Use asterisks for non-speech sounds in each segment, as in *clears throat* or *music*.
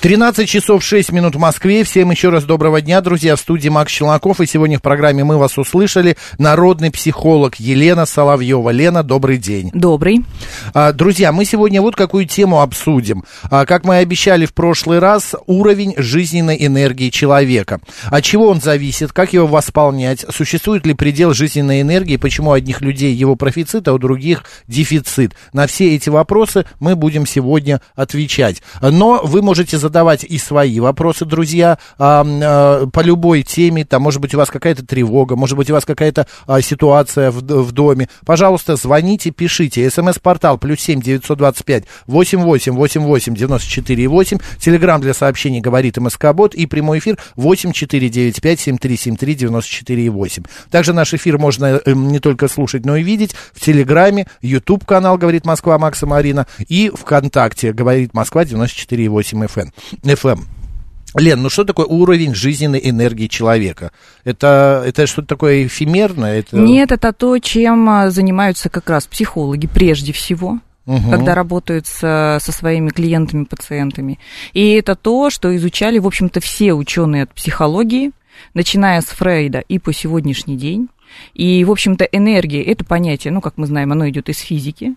13 часов 6 минут в Москве. Всем еще раз доброго дня, друзья. В студии Макс Челноков. И сегодня в программе «Мы вас услышали» народный психолог Елена Соловьева. Лена, добрый день. Добрый. А, друзья, мы сегодня вот какую тему обсудим. А, как мы и обещали в прошлый раз, уровень жизненной энергии человека. От чего он зависит, как его восполнять, существует ли предел жизненной энергии, почему у одних людей его профицит, а у других дефицит. На все эти вопросы мы будем сегодня отвечать. Но вы можете задать задавать и свои вопросы, друзья, а, по любой теме. Там, может быть, у вас какая-то тревога, может быть, у вас какая-то а, ситуация в, доме. Пожалуйста, звоните, пишите. СМС-портал плюс семь девятьсот двадцать пять восемь восемь восемь восемь девяносто четыре восемь. Телеграмм для сообщений говорит МСК-бот и прямой эфир восемь четыре девять пять семь три семь три девяносто четыре восемь. Также наш эфир можно э, не только слушать, но и видеть в Телеграме, YouTube канал говорит Москва Макса Марина и ВКонтакте говорит Москва 94,8 FM. FM. Лен, ну что такое уровень жизненной энергии человека? Это, это что-то такое эфемерное? Это... Нет, это то, чем а, занимаются как раз психологи прежде всего. Угу. когда работают со, со своими клиентами, пациентами. И это то, что изучали, в общем-то, все ученые от психологии, начиная с Фрейда и по сегодняшний день. И, в общем-то, энергия, это понятие, ну, как мы знаем, оно идет из физики.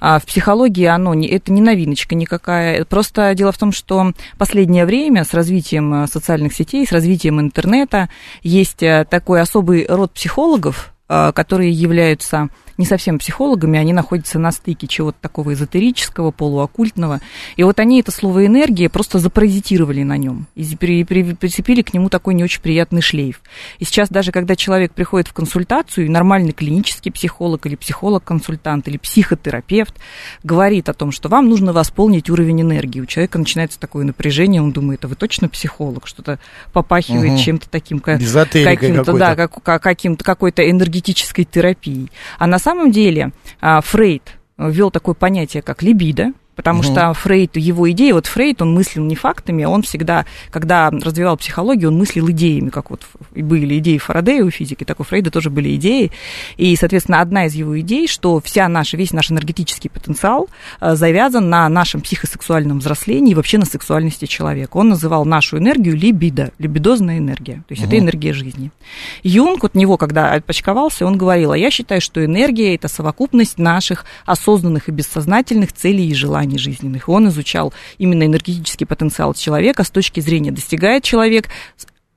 А в психологии оно, не, это не новиночка никакая. Просто дело в том, что последнее время с развитием э, социальных сетей, с развитием интернета есть э, такой особый род психологов, э, которые являются не совсем психологами, они находятся на стыке чего-то такого эзотерического, полуоккультного. И вот они это слово энергия просто запаразитировали на нем и прицепили к нему такой не очень приятный шлейф. И сейчас даже когда человек приходит в консультацию, и нормальный клинический психолог или психолог-консультант или психотерапевт говорит о том, что вам нужно восполнить уровень энергии. У человека начинается такое напряжение, он думает, а вы точно психолог? Что-то попахивает угу. чем-то таким, каким-то, да, как, каким-то, какой-то энергетической терапией. А на самом деле а, Фрейд ввел такое понятие, как либидо, Потому угу. что Фрейд, его идеи, вот Фрейд, он мыслил не фактами, он всегда, когда развивал психологию, он мыслил идеями, как вот были идеи Фарадея у физики, так у Фрейда тоже были идеи. И, соответственно, одна из его идей, что вся наша, весь наш энергетический потенциал э, завязан на нашем психосексуальном взрослении и вообще на сексуальности человека. Он называл нашу энергию либидо, либидозная энергия, то есть угу. это энергия жизни. Юнг, от него, когда отпочковался, он говорил, а я считаю, что энергия – это совокупность наших осознанных и бессознательных целей и желаний желаний жизненных. Он изучал именно энергетический потенциал человека с точки зрения, достигает человек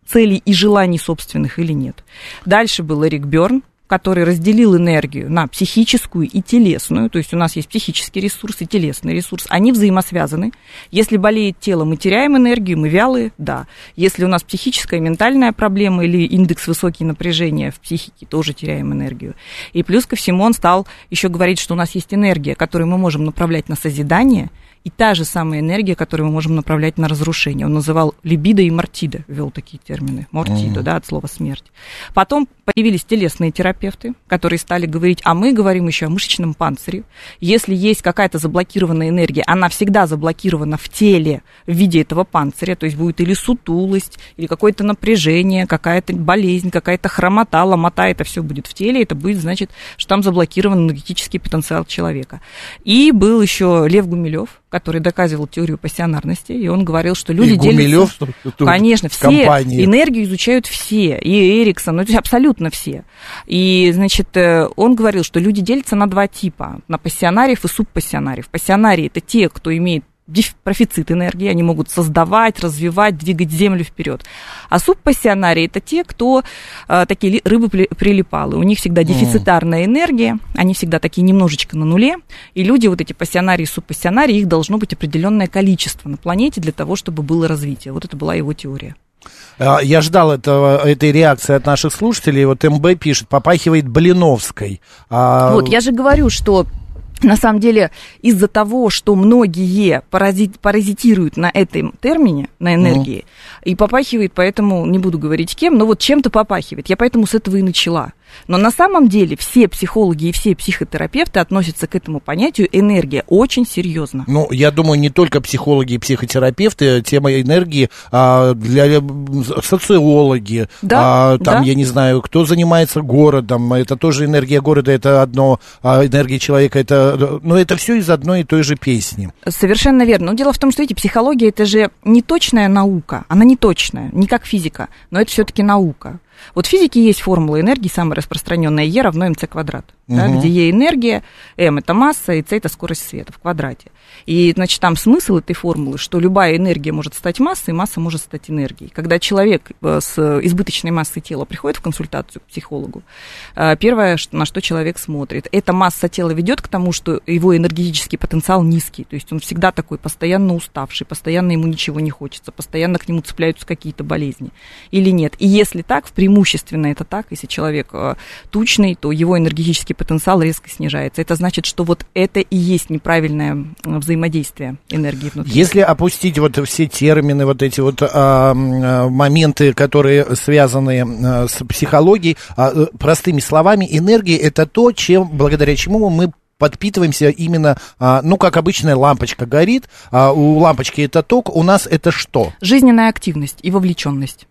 целей и желаний собственных или нет. Дальше был Эрик Берн, который разделил энергию на психическую и телесную, то есть у нас есть психический ресурс и телесный ресурс, они взаимосвязаны. Если болеет тело, мы теряем энергию, мы вялые, да. Если у нас психическая, ментальная проблема или индекс высокий напряжения в психике, тоже теряем энергию. И плюс ко всему он стал еще говорить, что у нас есть энергия, которую мы можем направлять на созидание – и та же самая энергия, которую мы можем направлять на разрушение. Он называл либидо и мартида, ввел такие термины. Мортидо, mm-hmm. да, от слова смерть. Потом появились телесные терапевты, которые стали говорить, а мы говорим еще о мышечном панцире. Если есть какая-то заблокированная энергия, она всегда заблокирована в теле в виде этого панциря, то есть будет или сутулость, или какое-то напряжение, какая-то болезнь, какая-то хромота, ломота, это все будет в теле, это будет значит, что там заблокирован энергетический потенциал человека. И был еще Лев Гумилев, который доказывал теорию пассионарности, и он говорил, что люди и делятся... Гумилев, Конечно, все компании. энергию изучают все, и Эриксон, ну, абсолютно все. И, значит, э, он говорил, что люди делятся на два типа, на пассионариев и субпассионариев. Пассионарии – это те, кто имеет профицит энергии, они могут создавать, развивать, двигать землю вперед. А субпассионарии это те, кто э, такие рыбы прилипалы. У них всегда дефицитарная энергия, они всегда такие немножечко на нуле. И люди, вот эти пассионарии и субпассионарии, их должно быть определенное количество на планете для того, чтобы было развитие. Вот это была его теория. А, Я ждал этого, этой реакции от наших слушателей. Вот МБ пишет, попахивает Блиновской. А, Вот, я же говорю, что на самом деле из-за того, что многие паразит, паразитируют на этом термине, на энергии, и попахивает, поэтому не буду говорить кем, но вот чем-то попахивает. Я поэтому с этого и начала. Но на самом деле все психологи и все психотерапевты относятся к этому понятию энергия очень серьезно. Ну, я думаю, не только психологи и психотерапевты, тема энергии а, для м, социологи, Да, а, там, да. я не знаю, кто занимается городом, это тоже энергия города, это одно, а энергия человека, это, ну, это все из одной и той же песни. Совершенно верно. Но дело в том, что, видите, психология это же не точная наука. Она не точная, не как физика, но это все-таки наука. Вот в физике есть формула энергии, самая распространенная Е равно МЦ квадрат, да, Мгм. где Е энергия, М это масса, и С это скорость света в квадрате. И, значит, там смысл этой формулы, что любая энергия может стать массой, масса может стать энергией. Когда человек э, с избыточной массой тела приходит в консультацию к психологу, э, первое, на что человек смотрит, эта масса тела ведет к тому, что его энергетический потенциал низкий, то есть он всегда такой постоянно уставший, постоянно ему ничего не хочется, постоянно к нему цепляются какие-то болезни или нет. И если так, в преимущественно это так, если человек э, тучный, то его энергетический потенциал резко снижается. Это значит, что вот это и есть неправильное э, взаимодействие энергии внутри. Если опустить вот все термины, вот эти вот а, а, моменты, которые связаны а, с психологией, а, э, простыми словами, энергия это то, чем, благодаря чему мы подпитываемся именно, а, ну, как обычная лампочка горит, а у лампочки это ток, у нас это что? Жизненная активность и вовлеченность.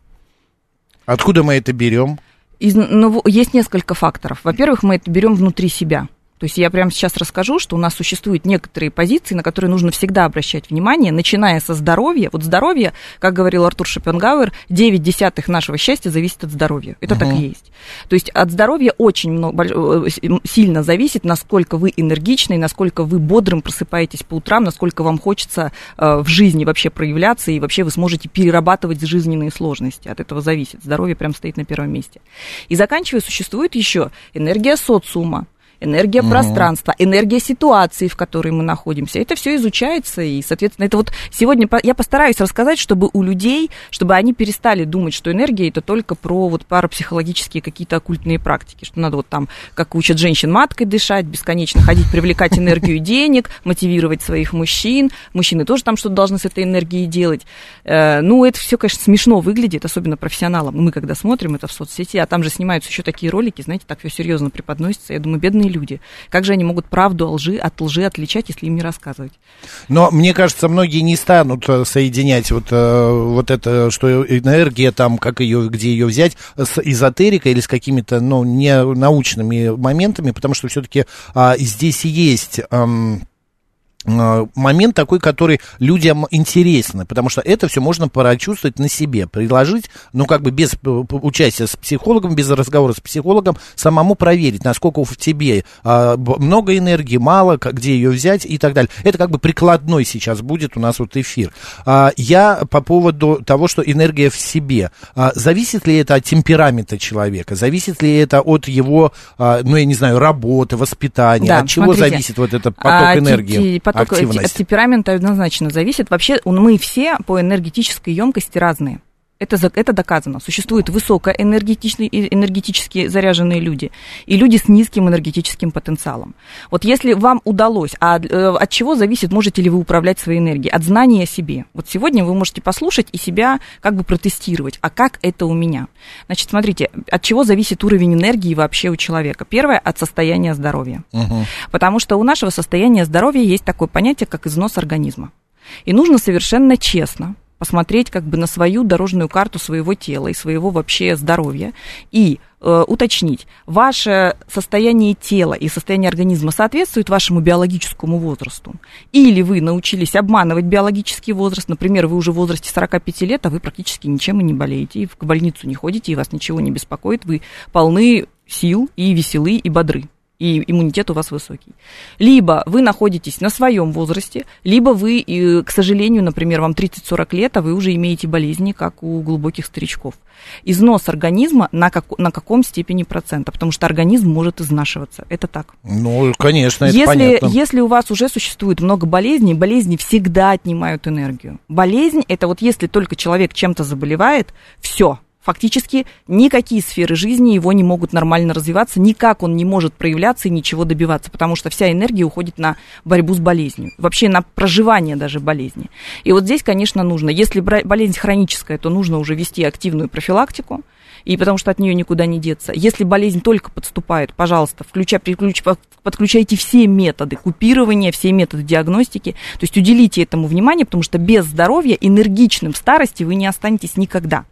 Откуда мы это берем? Из, ну, есть несколько факторов. Во-первых, мы это берем внутри себя. То есть я прямо сейчас расскажу, что у нас существуют некоторые позиции, на которые нужно всегда обращать внимание, начиная со здоровья. Вот здоровье, как говорил Артур Шопенгауэр, 9 десятых нашего счастья зависит от здоровья. Это так и есть. То есть от здоровья очень много, э, м, сильно зависит, насколько вы энергичны, насколько вы бодрым просыпаетесь по утрам, насколько вам хочется э, в жизни вообще проявляться, и вообще вы сможете перерабатывать жизненные сложности. От этого зависит. Здоровье прям стоит на первом месте. И заканчивая, существует еще энергия социума, энергия пространства, энергия ситуации, в которой мы находимся. Это все изучается, и, соответственно, это вот сегодня я постараюсь рассказать, чтобы у людей, чтобы они перестали думать, что энергия это только про вот парапсихологические какие-то оккультные практики, что надо вот там, как учат женщин, маткой дышать, бесконечно ходить, привлекать энергию денег, мотивировать своих мужчин. Мужчины тоже там что-то должны с этой энергией делать. Э, Ну, это все, конечно, смешно выглядит, особенно профессионалам. Мы когда смотрим это в соцсети, а там же снимаются еще такие ролики, знаете, так все серьезно преподносится. Я думаю, бедные люди. Как же они могут правду лжи от лжи отличать, если им не рассказывать? Но мне кажется, многие не станут э, соединять вот, э, вот это, что энергия там, как ее, где ее взять, с эзотерикой или с какими-то, ну, не научными моментами, потому что все-таки здесь есть... ам, момент такой, который людям интересно, потому что это все можно прочувствовать на себе, приложить, ну, как бы без п- участия с психологом, без разговора с психологом, самому проверить, насколько в тебе а, много энергии, мало, где ее взять и так далее. Это как бы прикладной сейчас будет у нас вот эфир. А, я по поводу того, что энергия в себе, а, зависит ли это от темперамента человека, зависит ли это от его, ну, я не знаю, работы, воспитания, Да, от чего смотрите, зависит вот этот поток энергии? Активность. от темперамента однозначно зависит. Вообще мы все по энергетической емкости разные. Это, это доказано. Существуют высокоэнергетичные, и энергетически заряженные люди и люди с низким энергетическим потенциалом. Вот если вам удалось, а э, от чего зависит, можете ли вы управлять своей энергией? От знания о себе. Вот сегодня вы можете послушать и себя как бы протестировать. А как это у меня? Значит, смотрите, от чего зависит уровень энергии вообще у человека? Первое, от состояния здоровья. Потому что у нашего состояния здоровья есть такое понятие, как износ организма. И нужно совершенно честно посмотреть как бы на свою дорожную карту своего тела и своего вообще здоровья и э, уточнить, ваше состояние тела и состояние организма соответствует вашему биологическому возрасту? Или вы научились обманывать биологический возраст, например, вы уже в возрасте 45 лет, а вы практически ничем и не болеете, и в больницу не ходите, и вас ничего не беспокоит, вы полны сил и веселы и бодры. И иммунитет у вас высокий. Либо вы находитесь на своем возрасте, либо вы, к сожалению, например, вам 30-40 лет, а вы уже имеете болезни, как у глубоких старичков. Износ организма на, как, на каком степени процента? Потому что организм может изнашиваться. Это так. Ну, конечно, это если, понятно. если у вас уже существует много болезней, болезни всегда отнимают энергию. Болезнь это вот если только человек чем-то заболевает, все, фактически никакие сферы жизни его не могут нормально развиваться, никак он не может проявляться и ничего добиваться, потому что вся энергия уходит на борьбу с болезнью, вообще на проживание даже болезни. И вот здесь, конечно, нужно, если болезнь хроническая, то нужно уже вести активную профилактику, и потому что от нее никуда не деться. Если болезнь только подступает, пожалуйста, включай, переключ, подключайте все методы купирования, все методы диагностики, то есть уделите этому внимание, потому что без здоровья энергичным в старости вы не останетесь никогда.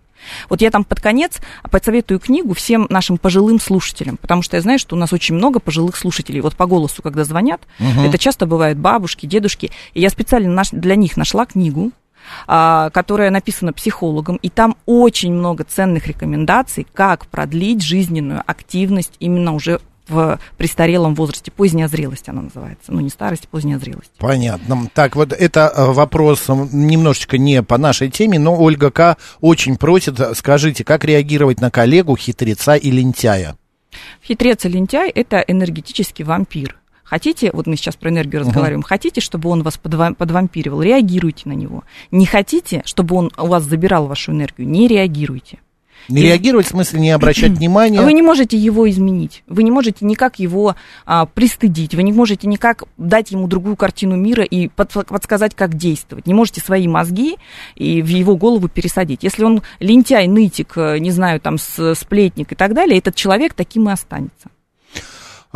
Вот я там под конец посоветую книгу всем нашим пожилым слушателям, потому что я знаю, что у нас очень много пожилых слушателей. Вот по голосу, когда звонят, угу. это часто бывают бабушки, дедушки. И я специально для них нашла книгу, а, которая написана психологом, и там очень много ценных рекомендаций, как продлить жизненную активность именно уже в престарелом возрасте, поздняя зрелость она называется. Ну, не старость, поздняя зрелость. Понятно. Так, вот это э, вопрос немножечко не по нашей теме, но Ольга К. очень просит, скажите, как реагировать на коллегу, хитреца и лентяя? Хитрец и лентяй – это энергетический вампир. Хотите, вот мы сейчас про энергию uh-huh. разговариваем, хотите, чтобы он вас подвампировал, реагируйте на него. Не хотите, чтобы он у вас забирал вашу энергию, не реагируйте. Не и... реагировать, в смысле не обращать *clears throat* внимания. Вы не можете его изменить. Вы не можете никак его а, пристыдить. Вы не можете никак дать ему другую картину мира и под, подсказать, как действовать. Не можете свои мозги и в его голову пересадить. Если он лентяй, нытик, э, не знаю, там, сплетник и так далее, этот человек таким и останется.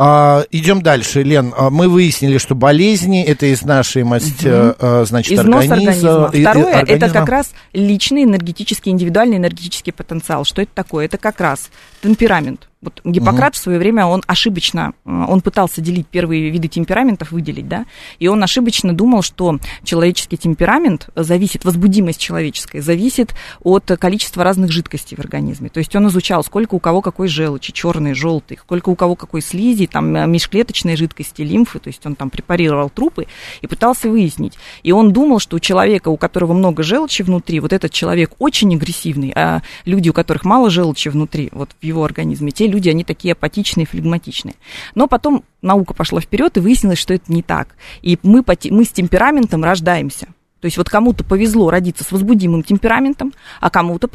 А, идем дальше, Лен. А, мы выяснили, что болезни это из нашей масти, угу. значит, Износ организма. организма. Второе организма. это как раз личный энергетический, индивидуальный энергетический потенциал. Что это такое? Это как раз темперамент. Вот Гиппократ угу. в свое время, он ошибочно, он пытался делить первые виды темпераментов, выделить, да, и он ошибочно думал, что человеческий темперамент зависит, возбудимость человеческая зависит от количества разных жидкостей в организме. То есть он изучал, сколько у кого какой желчи, черный, желтый, сколько у кого какой слизи, там, э, межклеточной жидкости, лимфы, то есть он там препарировал трупы и пытался выяснить. И он думал, что у человека, у которого много желчи внутри, вот этот человек очень агрессивный, а люди, у которых мало желчи внутри, вот в его организме, те люди, они такие апатичные, флегматичные. Но потом наука пошла вперед, и выяснилось, что это не так. И мы, мы с темпераментом рождаемся. То есть вот кому-то повезло родиться с возбудимым темпераментом, а кому-то,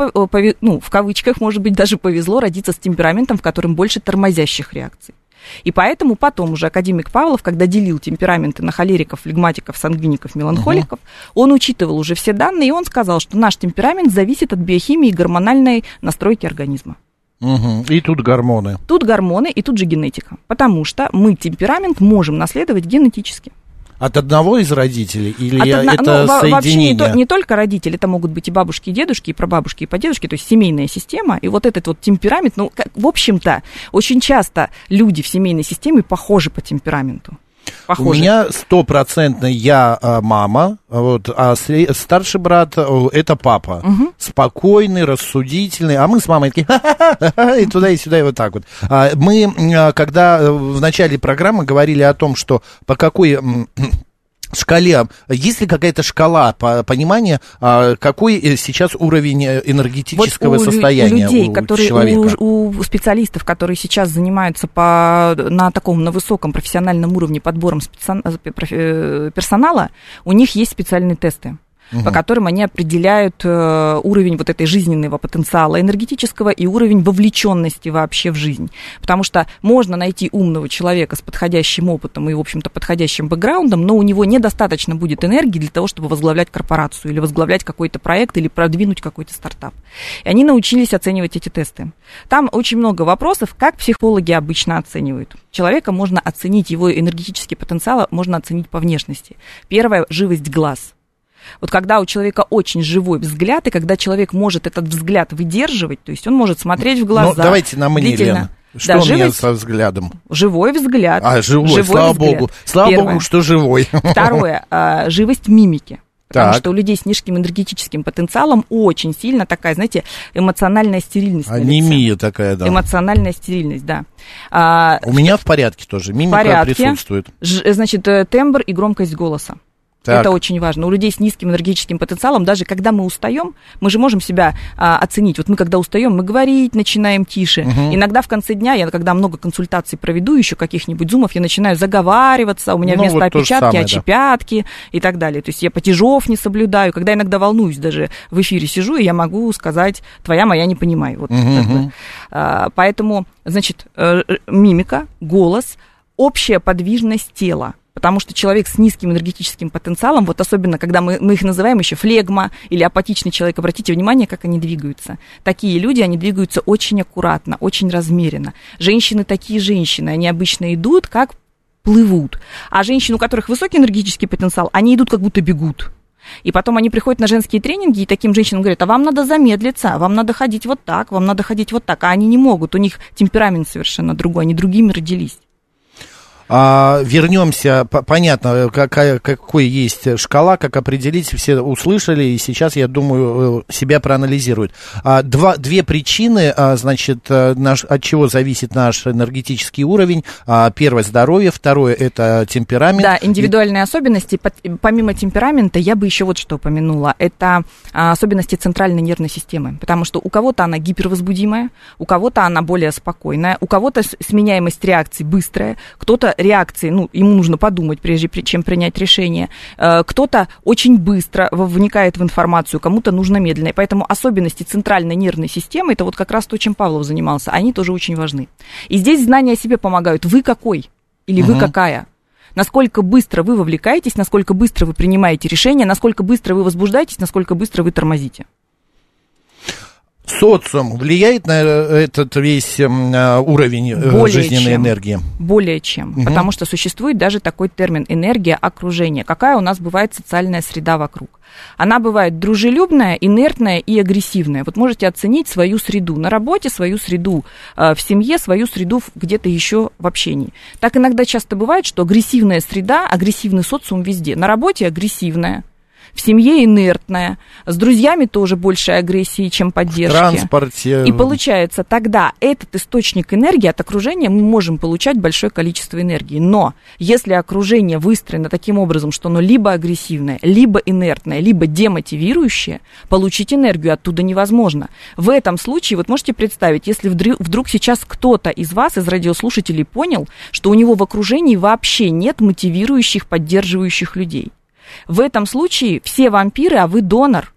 ну, в кавычках, может быть, даже повезло родиться с темпераментом, в котором больше тормозящих реакций. И поэтому потом уже академик Павлов, когда делил темпераменты на холериков, флегматиков, сангвиников, меланхоликов, угу. он учитывал уже все данные, и он сказал, что наш темперамент зависит от биохимии и гормональной настройки организма. Угу. И тут гормоны. Тут гормоны, и тут же генетика. Потому что мы темперамент можем наследовать генетически. От одного из родителей или От одно... это ну, соединение? Вообще не, то, не только родители, это могут быть и бабушки, и дедушки, и прабабушки, и подедушки, то есть семейная система. И вот этот вот темперамент, ну, как, в общем-то, очень часто люди в семейной системе похожи по темпераменту. Похоже. У меня стопроцентно я а, мама, вот, а старший брат это папа. Угу. Спокойный, рассудительный. А мы с мамой такие и туда, и сюда, и вот так вот. А, мы, а, когда э, в начале программы говорили о том, что по какой шкале, есть ли какая-то шкала по, понимания, а, какой э, сейчас уровень э, энергетического вот у состояния людей, у которые, человека? У, у специалистов, которые сейчас занимаются по, на таком, на высоком профессиональном уровне подбором специ... Э, персонала, у них есть специальные тесты угу. по которым они определяют э, уровень вот этой жизненного потенциала энергетического и уровень вовлеченности вообще в жизнь. Потому что можно найти умного человека с подходящим опытом и, в общем-то, подходящим бэкграундом, но у него недостаточно будет энергии для того, чтобы возглавлять корпорацию или возглавлять какой-то проект или продвинуть какой-то стартап. И они научились оценивать эти тесты. Там очень много вопросов, как психологи обычно оценивают. Человека можно оценить, его энергетический потенциал можно оценить по внешности. Первое – живость глаз. Вот когда у человека очень живой взгляд, и когда человек может этот взгляд выдерживать, то есть он может смотреть в глаза. Ну, давайте на мне, Лена. Что да, у меня со взглядом? Живой взгляд. А, живой, живой слава взгляд. богу. Слава Первое. богу, что живой. Второе, а, живость мимики. Потому Так. что у людей с низким энергетическим потенциалом очень сильно такая, знаете, эмоциональная стерильность. Анемия такая, да. Эмоциональная стерильность, да. А, У меня в порядке тоже. Мимика порядке. присутствует. ж- значит, э, тембр и громкость голоса. Так. Это очень важно. У людей с низким энергетическим потенциалом, даже когда мы устаем, мы же можем себя а, оценить. Вот мы, когда устаем, мы говорить начинаем тише. Иногда в конце дня, я когда много консультаций проведу, еще каких-нибудь зумов, я начинаю заговариваться, у меня Ну, вместо вот опечатки самое, да. очепятки и так далее. То есть я потяжов не соблюдаю. Когда иногда волнуюсь, даже в эфире сижу, и я могу сказать, твоя моя не понимаю. Вот, бы. А, поэтому, значит, э, э, мимика, голос, общая подвижность тела. Потому что человек с низким энергетическим потенциалом, вот особенно когда мы, мы их называем еще флегма или апатичный человек, обратите внимание, как они двигаются. Такие люди, они двигаются очень аккуратно, очень размеренно. Женщины такие женщины, они обычно идут как плывут. А женщины, у которых высокий энергетический потенциал, они идут как будто бегут. И потом они приходят на женские тренинги, и таким женщинам говорят, а вам надо замедлиться, вам надо ходить вот так, вам надо ходить вот так. А они не могут, у них темперамент совершенно другой, они другими родились. А, вернемся, по- понятно, какая, какой есть шкала, как определить, все услышали, и сейчас, я думаю, э, себя проанализируют. А, два, две причины, а, значит, э, наш, от чего зависит наш энергетический уровень. А, первое – здоровье, второе – это темперамент. Да, индивидуальные особенности. Пот- Помимо темперамента, я бы еще вот что упомянула. Это а, особенности центральной нервной системы. Потому что у кого-то она гипервозбудимая, у кого-то она более спокойная, у кого-то сменяемость реакций быстрая, кто-то реакции, ну, ему нужно подумать, прежде чем принять решение. Э, Кто-то очень быстро вникает в информацию, кому-то нужно медленно. И поэтому особенности центральной нервной системы, это вот как раз то, чем Павлов занимался, они тоже очень важны. И здесь знания о себе помогают. Вы какой? Или вы какая? Насколько быстро вы вовлекаетесь, насколько быстро вы принимаете решения, насколько быстро вы возбуждаетесь, насколько быстро вы тормозите. Социум влияет на э, этот весь м, э, уровень э, Более жизненной чем. энергии? Более чем. Потому что существует даже такой термин энергия окружения. Какая у нас бывает социальная среда вокруг? Она бывает дружелюбная, инертная и агрессивная. Вот можете оценить свою среду на работе, свою среду в семье, свою среду где-то еще в общении. Так иногда часто бывает, что агрессивная среда, агрессивный социум везде. На работе агрессивная, в семье инертная, с друзьями тоже больше агрессии, чем В поддержки. транспорте. И получается, тогда этот источник энергии от окружения мы можем получать большое количество энергии. Но если окружение выстроено таким образом, что оно либо агрессивное, либо инертное, либо демотивирующее, получить энергию оттуда невозможно. В этом случае, вот можете представить, если вдруг сейчас кто-то из вас, из радиослушателей, понял, что у него в окружении вообще нет мотивирующих, поддерживающих людей. В этом случае все вампиры, а вы донор.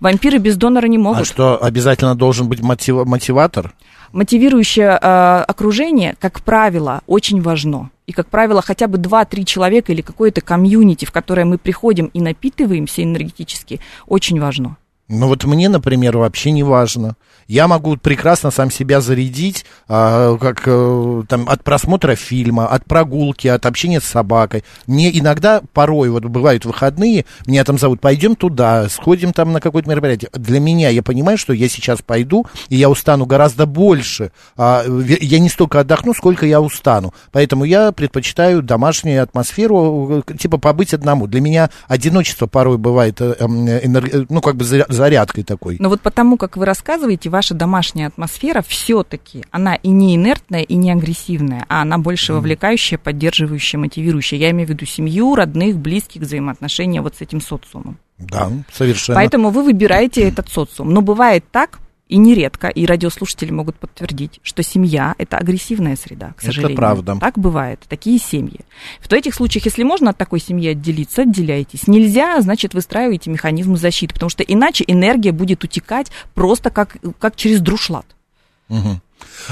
Вампиры без донора не могут. А что, обязательно должен быть мотив- мотиватор? Мотивирующее э, окружение, как правило, очень важно. И, как правило, хотя бы 2-3 человека или какое-то комьюнити, в которое мы приходим и напитываемся энергетически, очень важно. Ну вот мне, например, вообще не важно. Я могу прекрасно сам себя зарядить, а, как э, там от просмотра фильма, от прогулки, от общения с собакой. Мне иногда, порой, вот бывают выходные, меня там зовут, пойдем туда, сходим там на какое-то мероприятие. Для меня, я понимаю, что я сейчас пойду, и я устану гораздо больше. А, я не столько отдохну, сколько я устану. Поэтому я предпочитаю домашнюю атмосферу, э, типа побыть одному. Для меня одиночество порой бывает, э, энерг- э, ну, как бы зарядкой такой. Но вот потому, как вы рассказываете, ваша домашняя атмосфера все-таки, она и не инертная, и не агрессивная, а она больше вовлекающая, поддерживающая, мотивирующая. Я имею в виду семью, родных, близких, взаимоотношения вот с этим социумом. Да, совершенно. Поэтому вы выбираете *clears throat* этот социум. Но бывает так, и нередко, и радиослушатели могут подтвердить, что семья – это агрессивная среда, к Это сожалению. правда. Так бывает, такие семьи. В этих случаях, если можно от такой семьи отделиться, отделяйтесь. Нельзя, значит, выстраиваете механизм защиты, потому что иначе энергия будет утекать просто как, как через друшлат.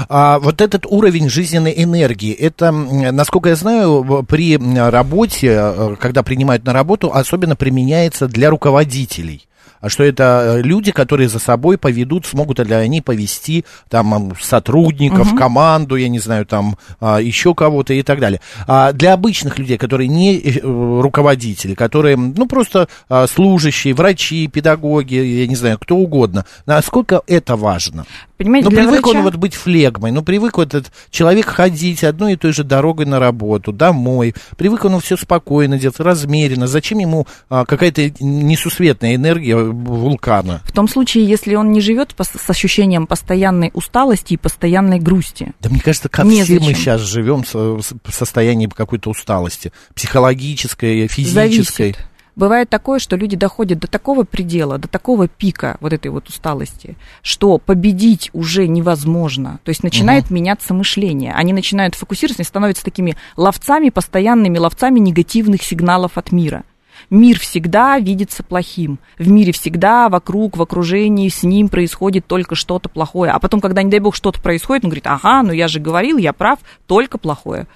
А вот этот уровень жизненной энергии, это, насколько я знаю, при работе, э, когда принимают на работу, особенно применяется для руководителей. А что это э, люди, которые за собой поведут, смогут ли они повести там сотрудников, Мгм. команду, я не знаю, там а, еще кого-то и так далее. А для обычных людей, которые не э, руководители, которые, ну, просто а, служащие, врачи, педагоги, я не знаю, кто угодно, насколько это важно? Понимаете, Ну, привык врача- он вот быть флегмой, ну, привык вот этот человек ходить одной и той же дорогой на работу, домой, привык он все спокойно делать, размеренно. Зачем ему а, какая-то несусветная энергия вулкана? В том случае, если он не живет с ощущением постоянной усталости и постоянной грусти. Да мне кажется, как Незачем. все мы сейчас живем в состоянии какой-то усталости, психологической, физической. Зависит. Бывает такое, что люди доходят до такого предела, до такого пика вот этой вот усталости, что победить уже невозможно. То есть начинает меняться мышление. Они начинают фокусироваться, они становятся такими ловцами, постоянными ловцами негативных сигналов от мира. Мир всегда видится плохим. В мире всегда вокруг, в окружении с ним происходит только что-то плохое. А потом, когда, не дай бог, что-то происходит, он говорит, ага, ну я же говорил, я прав, только плохое.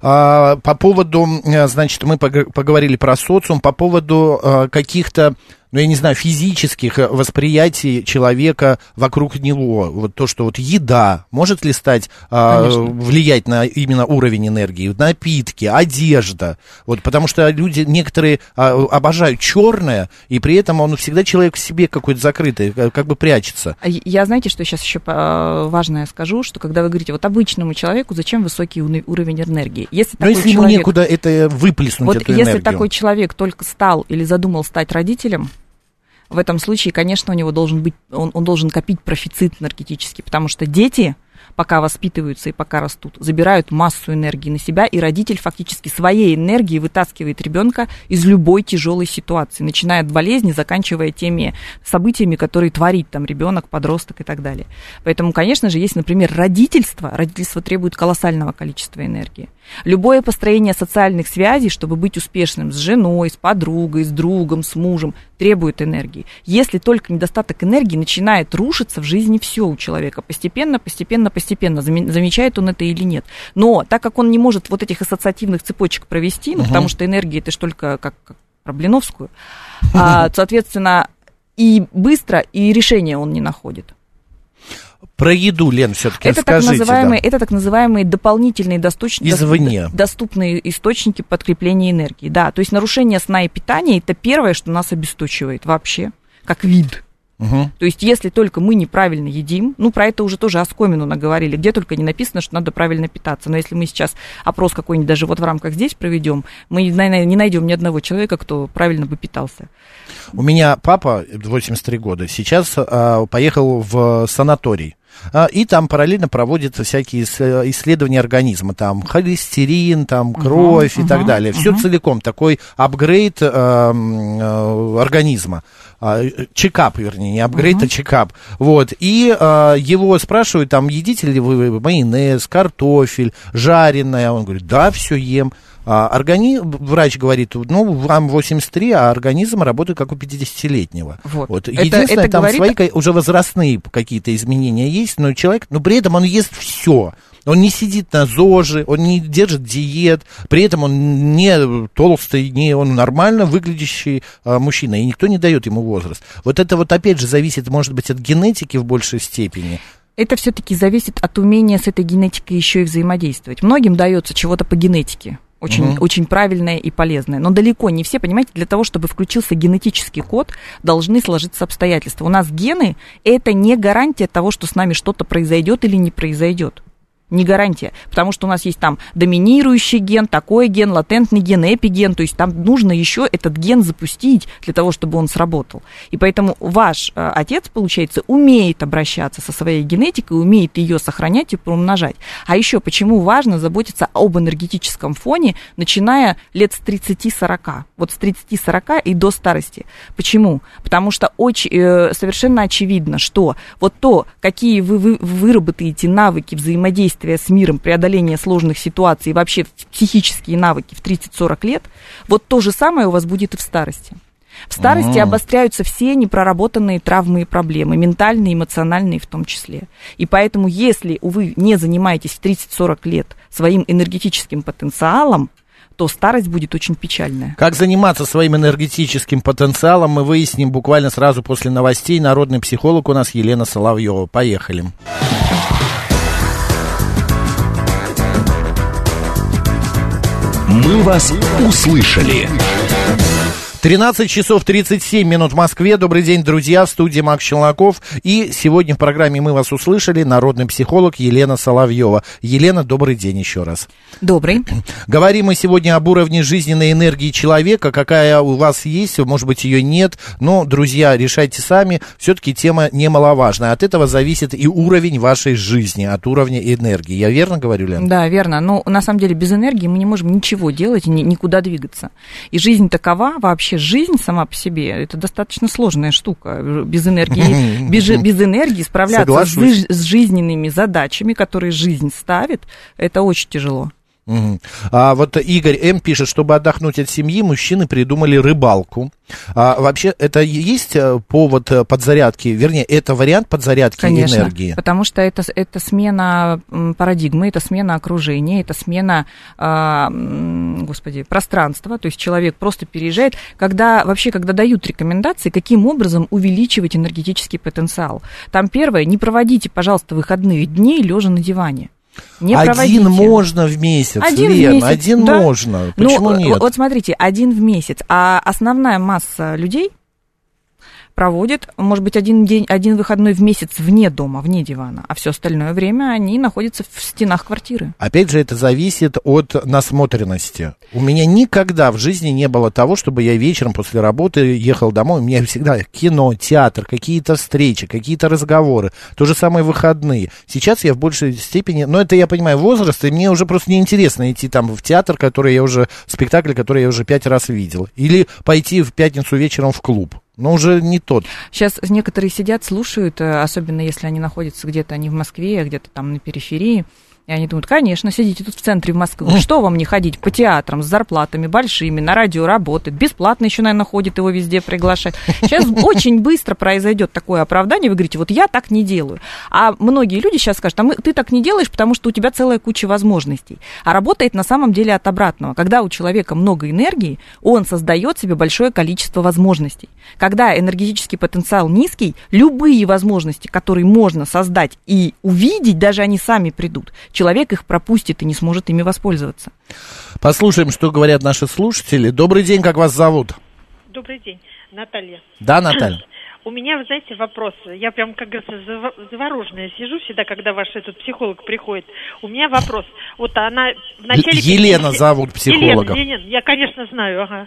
А, по поводу, э, значит, мы пог- поговорили про социум, по поводу э, каких-то, ну, я не знаю, физических э, восприятий человека вокруг него. Вот то, что вот еда может ли стать, а, влиять на именно уровень энергии, напитки, одежда. Вот, потому что люди, некоторые а, обожают черное, и при этом он всегда человек в себе какой-то закрытый, э, как бы прячется. А я- знаете, что сейчас еще э, важное скажу, что когда вы говорите, вот обычному человеку зачем высокий уровень энергии? Если Но такой если ему человек, некуда это выплеснуть, вот эту если энергию. такой человек только стал или задумал стать родителем, в этом случае, конечно, у него должен быть, он, он должен копить профицит энергетический, потому что дети, пока воспитываются и пока растут, забирают массу энергии на себя, и родитель фактически своей энергией вытаскивает ребенка из любой тяжелой ситуации, начиная от болезни, заканчивая теми событиями, которые творит там ребенок, подросток и так далее. Поэтому, конечно же, есть, например, родительство. Родительство требует колоссального количества энергии. Любое построение социальных связей, чтобы быть успешным с женой, с подругой, с другом, с мужем, требует энергии. Если только недостаток энергии начинает рушиться в жизни все у человека, постепенно, постепенно, постепенно, заме- замечает он это или нет. Но так как он не может вот этих ассоциативных цепочек провести, ну, потому что энергия это ж только как, как про Блиновскую, а, *laughs* соответственно, и быстро, и решения он не находит. Про еду, Лен, все-таки Это так, расскажите. да. называемые, это так называемые дополнительные достуч- Извне. дос- доступные источники подкрепления энергии. Да, то есть нарушение сна и питания это первое, что нас обесточивает вообще, как вид. Мгм. То есть, если только мы неправильно едим, ну, про это уже тоже Оскомину наговорили, где только не написано, что надо правильно питаться. Но если мы сейчас опрос какой-нибудь даже вот в рамках здесь проведем, мы, не найдем ни одного человека, кто правильно бы питался. У меня папа, 83 года, сейчас а, поехал в санаторий. А, И там параллельно проводят всякие ис- исследования организма. Там холестерин, там кровь и так мгм, далее. Все целиком. Такой апгрейд э, э, организма. А, э, Чекап, вернее, не апгрейд, а чекап. Вот. И э, его спрашивают, там, едите ли вы майонез, картофель, жареное. Он говорит, да, все ем. А, органи... Врач говорит, ну, вам 83, а организм работает как у 50-летнего. Вот. Это- Единственное, это там говорит- свои уже возрастные какие-то изменения есть, но человек, но при этом он ест все. Он не сидит на ЗОЖе, он не держит диет, при этом он не толстый, не, он нормально выглядящий а, мужчина, и никто не дает ему возраст. Вот это вот опять же зависит, может быть, от генетики в большей степени. Это все-таки зависит от умения с этой генетикой еще и взаимодействовать. Многим дается чего-то по генетике. Очень, Мгм. очень правильное и полезное. Но далеко не все, понимаете, для того, чтобы включился генетический код, должны сложиться обстоятельства. У нас гены – это не гарантия того, что с нами что-то произойдет или не произойдет. Не гарантия, потому что у нас есть там доминирующий ген, такой ген, латентный ген, эпиген, то есть там нужно еще этот ген запустить для того, чтобы он сработал. И поэтому ваш э, отец, получается, умеет обращаться со своей генетикой, умеет ее сохранять и приумножать. А еще почему важно заботиться об энергетическом фоне, начиная лет с 30-40, вот с 30-40 и до старости. Почему? Потому что очень, э, совершенно очевидно, что вот то, какие вы, вы выработаете навыки взаимодействия с миром, преодоления сложных ситуаций, и вообще психические навыки в 30-40 лет, вот то же самое у вас будет и в старости. В старости А. обостряются все непроработанные травмы и проблемы, ментальные, эмоциональные в том числе. И поэтому, если вы не занимаетесь в 30-40 лет своим энергетическим потенциалом, то старость будет очень печальная. Как заниматься своим энергетическим потенциалом, мы выясним буквально сразу после новостей. Народный психолог у нас Елена Соловьева. Поехали. «Мы вас услышали». 13 часов 37 минут в Москве. Добрый день, друзья, в студии Макс Челноков. И сегодня в программе «Мы вас услышали» народный психолог Елена Соловьева. Елена, добрый день еще раз. Добрый. Говорим мы сегодня об уровне жизненной энергии человека, какая у вас есть, может быть, ее нет. Но, друзья, решайте сами. Все-таки тема немаловажная. От этого зависит и уровень вашей жизни, от уровня энергии. Я верно говорю, Лена? Да, верно. Но на самом деле без энергии мы не можем ничего делать и ни- никуда двигаться. И жизнь такова вообще вообще жизнь сама по себе это достаточно сложная штука. Без энергии, без, без энергии справляться с, с жизненными задачами, которые жизнь ставит, это очень тяжело. А вот Игорь М. пишет, чтобы отдохнуть от семьи, мужчины придумали рыбалку. А, вообще, это есть э, повод э, подзарядки, вернее, это вариант подзарядки Конечно, энергии? потому что это, это смена парадигмы, это смена окружения, это смена, м, господи, пространства, то есть человек просто переезжает. Когда, вообще, когда дают рекомендации, каким образом увеличивать энергетический потенциал. Там первое, не проводите, пожалуйста, выходных дней лежа на диване. Не проводите. один можно в месяц, Один в Лен, месяц, один да. можно. Ну, Почему э, нет? Вот смотрите, один в месяц, а основная масса людей проводит, может быть, один день, один выходной в месяц вне дома, вне дивана, а все остальное время они находятся в стенах квартиры. Опять же, это зависит от насмотренности. У меня никогда в жизни не было того, чтобы я вечером после работы ехал домой. У меня всегда кино, театр, какие-то встречи, какие-то разговоры. То же самое выходные. Сейчас я в большей степени, но это я понимаю возраст, и мне уже просто неинтересно идти там в театр, который я уже, спектакль, который я уже пять раз видел. Или пойти в пятницу вечером в клуб. Но уже не тот. Сейчас некоторые сидят, слушают, э, особенно если они находятся где-то не в Москве, а где-то там на периферии. И они думают, конечно, сидите тут в центре Москвы. Что вам не ходить по театрам с зарплатами большими, на радио работает, бесплатно еще, наверное, ходит, его везде приглашать. Сейчас очень быстро произойдет такое оправдание, вы говорите, вот я так не делаю. А многие люди сейчас скажут, а мы, ты так не делаешь, потому что у тебя целая куча возможностей. А работает на самом деле от обратного. Когда у человека много энергии, он создает себе большое количество возможностей. Когда энергетический потенциал низкий, любые возможности, которые можно создать и увидеть, даже они сами придут, человек их пропустит и не сможет ими воспользоваться. Послушаем, что говорят наши слушатели. Добрый день, как вас зовут? Добрый день, Наталья. Да, Наталья? *clears throat* У меня, вы знаете, вопрос. Я прям, как говорится, заво- завороженная сижу всегда, когда ваш этот психолог приходит. У меня вопрос. Вот она в начале... Елена зовут психолога. Елена, Елена, я, конечно, знаю. Ага.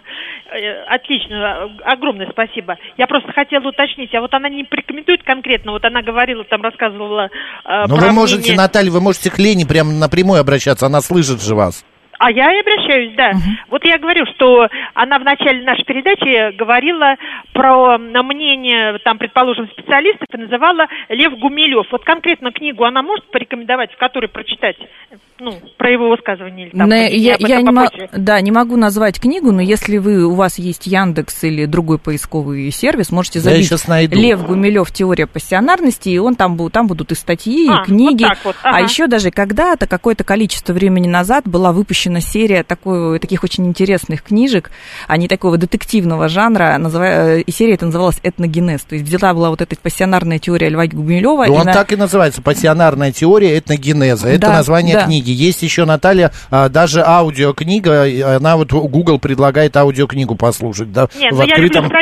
Э, Отлично, огромное спасибо. Я просто хотела уточнить, а вот она не порекомендует конкретно, вот она говорила, там рассказывала э, Ну, про вы можете, мнение- Наталья, вы можете к Лене прямо напрямую обращаться, она слышит же вас. А я и обращаюсь, да. Вот я говорю, что она в начале нашей передачи говорила про м, мнение, там, предположим, специалистов и называла Лев Гумилев. Вот конкретно книгу она может порекомендовать, в которой прочитать, ну, про его высказывание или там, На- мнение я я не, попозже? да, не могу назвать книгу, но если вы, у вас есть Яндекс или другой поисковый сервис, можете Я забить. Лев Гумилев «Теория пассионарности», и он там, там будут и статьи, А, и книги. вот так вот, А ага. еще даже когда-то, какое-то количество времени назад, была выпущена серия такой, таких очень интересных книжек, они такого детективного жанра, называ- э, и серия это называлась «Этногенез». То есть взята была вот эта пассионарная теория Льва Гумилева. И он так и называется, пассионарная теория этногенеза. Это Да, название да. книги. Есть еще, Наталья, а, даже аудиокнига, она вот, Google предлагает аудиокнигу послушать. Да, Нет, в ну я люблю открытом, в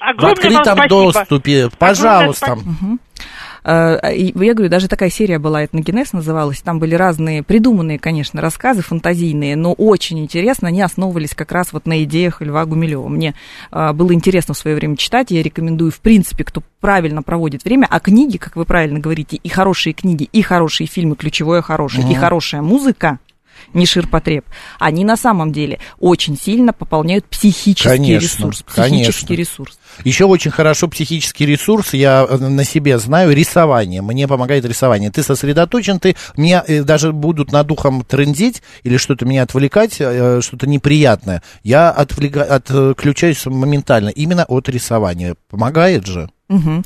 Огромное вам открытом спасибо. доступе. Пожалуйста. спасибо. Э, и Я говорю, даже такая серия была, этногенез называлась, там были разные, придуманные, конечно, рассказы фантазийные, но очень интересно, они основывались как раз вот на идеях Льва Гумилева. Мне э, было интересно в свое время читать, я рекомендую, в принципе, кто правильно проводит время, а книги, как вы правильно говорите, и хорошие книги, и хорошие фильмы, ключевое хорошее, и хорошая музыка, не ширпотреб, они на самом деле очень сильно пополняют психический Конечно, ресурс. конечно. Психический ресурс. Еще очень хорошо психический ресурс, я э, на себе знаю, рисование. Мне помогает рисование. Ты сосредоточен, ты меня э, даже будут над духом трындеть или что-то меня отвлекать, э, что-то неприятное. Я отвлека- отключаюсь моментально именно от рисования. Помогает же. Угу.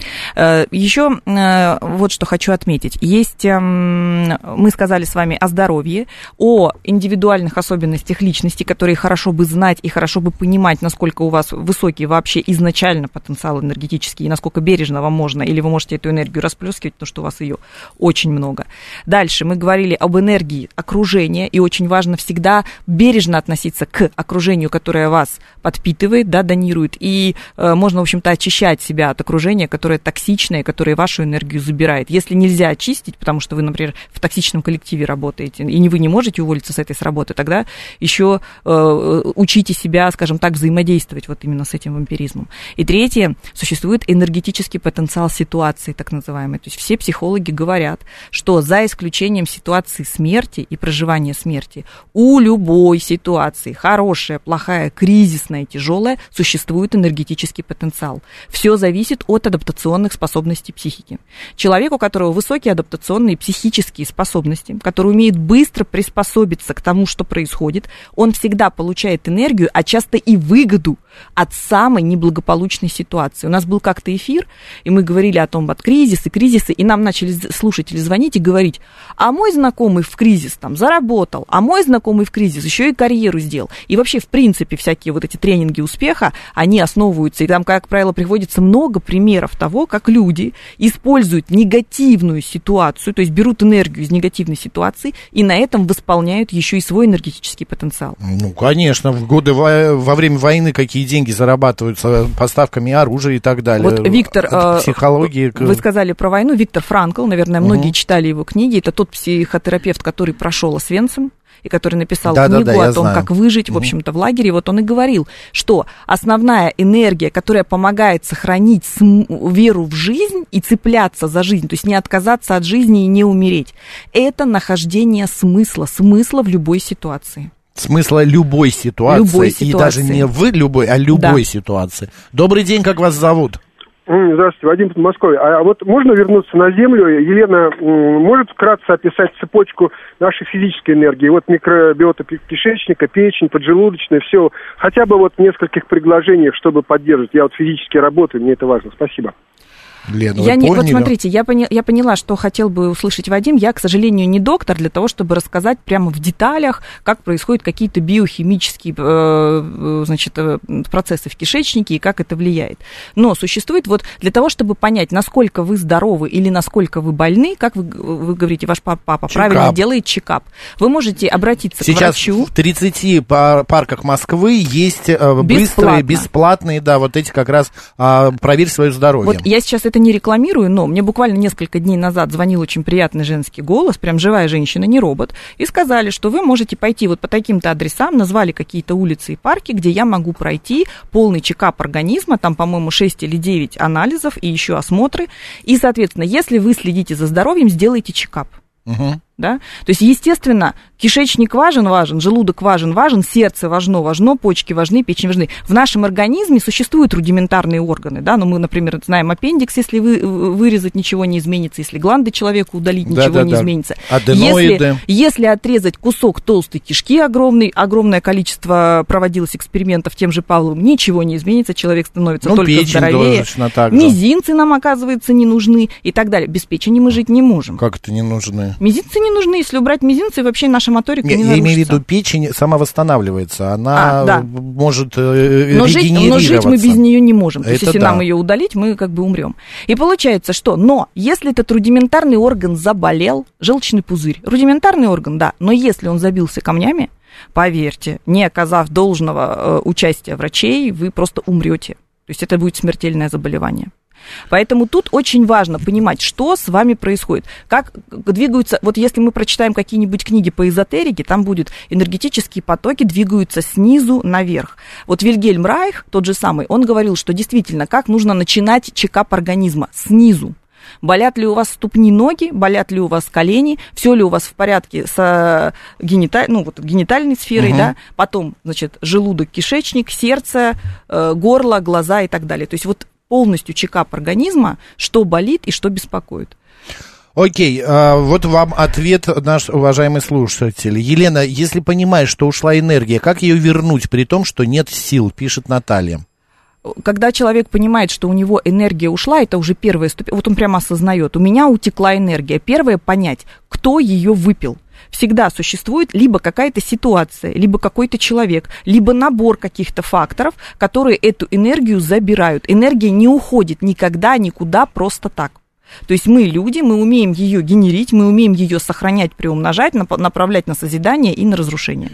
Еще э, вот что хочу отметить. Есть, эм, мы сказали с вами о здоровье, о индивидуальных особенностях личности, которые хорошо бы знать и хорошо бы понимать, насколько у вас высокий вообще изначально потенциал энергетический, и насколько бережно вам можно, или вы можете эту энергию расплескивать, потому что у вас ее очень много. Дальше мы говорили об энергии окружения, и очень важно всегда бережно относиться к окружению, которое вас подпитывает, да, донирует, и э, можно, в общем-то, очищать себя от окружения, окружение, которое токсичное, которое вашу энергию забирает. Если нельзя очистить, потому что вы, например, в токсичном коллективе работаете, и не вы не можете уволиться с этой с работы, тогда еще э, учите себя, скажем так, взаимодействовать вот именно с этим вампиризмом. И третье, существует энергетический потенциал ситуации, так называемый. То есть все психологи говорят, что за исключением ситуации смерти и проживания смерти, у любой ситуации, хорошая, плохая, кризисная, тяжелая, существует энергетический потенциал. Все зависит от адаптационных способностей психики. Человек, у которого высокие адаптационные психические способности, который умеет быстро приспособиться к тому, что происходит, он всегда получает энергию, а часто и выгоду от самой неблагополучной ситуации. У нас был как-то эфир, и мы говорили о том, от кризисы, кризисы, и нам начали слушатели звонить и говорить, а мой знакомый в кризис там заработал, а мой знакомый в кризис еще и карьеру сделал. И вообще, в принципе, всякие вот эти тренинги успеха, они основываются, и там, как правило, приводится много примеров того, как люди используют негативную ситуацию, то есть берут энергию из негативной ситуации и на этом восполняют еще и свой энергетический потенциал. Ну, конечно, в годы во время войны какие деньги зарабатываются поставками оружия и так далее. Вот Виктор, э, психологии. Вы сказали про войну. Виктор Франкл, наверное, многие угу. читали его книги. Это тот психотерапевт, который прошел Освенцим и который написал да, книгу да, да, о том, знаю. как выжить, в общем-то, в лагере, вот он и говорил, что основная энергия, которая помогает сохранить веру в жизнь и цепляться за жизнь, то есть не отказаться от жизни и не умереть, это нахождение смысла, смысла в любой ситуации. Смысла любой ситуации, любой ситуации. и даже не в любой, а любой да. ситуации. Добрый день, как вас зовут? Здравствуйте, Вадим Подмосковье. А вот можно вернуться на Землю? Елена может вкратце описать цепочку нашей физической энергии? Вот микробиота кишечника, печень, поджелудочная, все. Хотя бы вот в нескольких предложениях, чтобы поддерживать. Я вот физически работаю, мне это важно. Спасибо. Лена, я не, вот смотрите, я, поня, я поняла, что хотел бы услышать Вадим. Я, к сожалению, не доктор для того, чтобы рассказать прямо в деталях, как происходят какие-то биохимические э, э значит, э, процессы в кишечнике и как это влияет. Но существует вот для того, чтобы понять, насколько вы здоровы или насколько вы больны, как вы, вы говорите, ваш папа, папа правильно делает чекап. Вы можете обратиться Сейчас к врачу. в 30 парках Москвы есть э, быстрые, бесплатные, да, вот эти как раз а, проверь свое здоровье. Вот я сейчас это это не рекламирую, но мне буквально несколько дней назад звонил очень приятный женский голос, прям живая женщина, не робот, и сказали, что вы можете пойти вот по таким-то адресам, назвали какие-то улицы и парки, где я могу пройти полный чекап организма, там, по-моему, 6 или 9 анализов и еще осмотры, и, соответственно, если вы следите за здоровьем, сделайте чекап. Угу. Да? То есть, естественно, кишечник важен, важен, желудок важен, важен, сердце важно, важно, почки важны, печень важны. В нашем организме существуют рудиментарные органы, да, но ну, мы, например, знаем аппендикс, если вы, вырезать, ничего не изменится, если гланды человеку удалить, ничего да, да, не да. изменится. Если, если отрезать кусок толстой кишки огромный, огромное количество проводилось экспериментов тем же Павловым, ничего не изменится, человек становится ну, только здоровее. Так Мизинцы нам, оказывается, не нужны и так далее. Без печени мы жить не можем. Как это не нужны? Мизинцы не нужны. Если убрать мизинцы, вообще наша моторика не, не. Я имею в виду, печень самовосстанавливается. Она а, да. может э, но жить, но жить мы без нее не можем. То есть, если да. нам ее удалить, мы как бы умрем. И получается, что, но если этот рудиментарный орган заболел, желчный пузырь, рудиментарный орган, да, но если он забился камнями, поверьте, не оказав должного э, участия врачей, вы просто умрете. То есть это будет смертельное заболевание. Поэтому тут очень важно понимать, что с вами происходит, как двигаются, вот если мы прочитаем какие-нибудь книги по эзотерике, там будет энергетические потоки двигаются снизу наверх. Вот Вильгельм Райх, тот же самый, он говорил, что действительно, как нужно начинать чекап организма снизу. Болят ли у вас ступни, ноги, болят ли у вас колени, все ли у вас в порядке с гениталь, ну, вот, генитальной сферой, угу. да, потом, значит, желудок, кишечник, сердце, э, горло, глаза и так далее. То есть вот полностью чекап организма, что болит и что беспокоит. Окей, а, вот вам ответ, наш уважаемый слушатель. Елена, если понимаешь, что ушла энергия, как ее вернуть при том, что нет сил, пишет Наталья. когда человек понимает, что у него энергия ушла, это уже первая ступень, вот он прямо осознает, у меня утекла энергия. Первое понять, кто ее выпил. Всегда существует либо какая-то ситуация, либо какой-то человек, либо набор каких-то факторов, которые эту энергию забирают. Энергия не уходит никогда никуда просто так. То есть мы люди, мы умеем ее генерить, мы умеем ее сохранять, приумножать, направлять на созидание и на разрушение.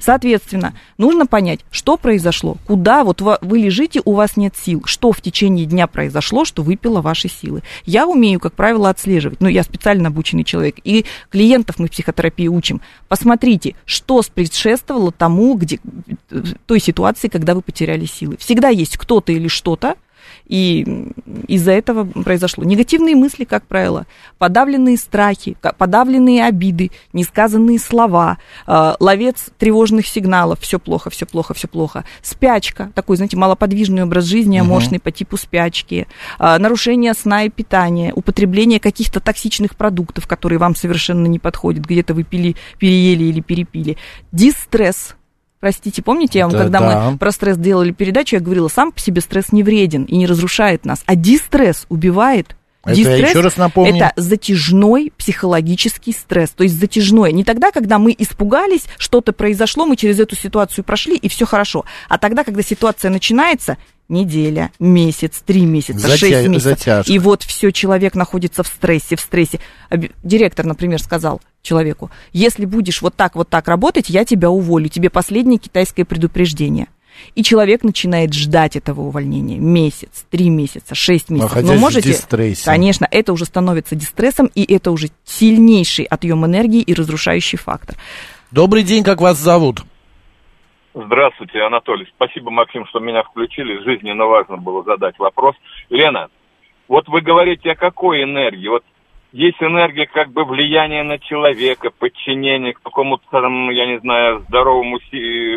Соответственно, нужно понять, что произошло, куда вот вы лежите, у вас нет сил, что в течение дня произошло, что выпило ваши силы. Я умею, как правило, отслеживать, но я специально обученный человек, и клиентов мы в психотерапии учим. Посмотрите, что предшествовало тому, где, той ситуации, когда вы потеряли силы. Всегда есть кто-то или что-то, и из-за этого произошло. Негативные мысли, как правило, подавленные страхи, подавленные обиды, несказанные слова, э, ловец тревожных сигналов, все плохо, все плохо, все плохо, спячка, такой, знаете, малоподвижный образ жизни, аморфный угу. по типу спячки, э, нарушение сна и питания, употребление каких-то токсичных продуктов, которые вам совершенно не подходят, где-то вы пили, переели или перепили, дистресс, Простите, помните, я вам, да, когда да. мы про стресс делали передачу, я говорила, сам по себе стресс не вреден и не разрушает нас, а дистресс убивает. Это Дистресс, еще раз напомню. Это затяжной психологический стресс. То есть затяжной. Не тогда, когда мы испугались, что-то произошло, мы через эту ситуацию прошли, и все хорошо. А тогда, когда ситуация начинается, неделя, месяц, три месяца, Затя... шесть месяцев. Затяжка. И вот все, человек находится в стрессе, в стрессе. Директор, например, сказал человеку, если будешь вот так, вот так работать, я тебя уволю. Тебе последнее китайское предупреждение. И человек начинает ждать этого увольнения месяц, три месяца, шесть месяцев. Но можете, дистрессе. конечно, это уже становится дистрессом, и это уже сильнейший отъем энергии и разрушающий фактор. Добрый день, как вас зовут? Здравствуйте, Анатолий. Спасибо, Максим, что меня включили. Жизненно важно было задать вопрос. Лена, вот вы говорите о какой энергии? Вот есть энергия как бы влияния на человека, подчинение к какому-то я не знаю, здоровому,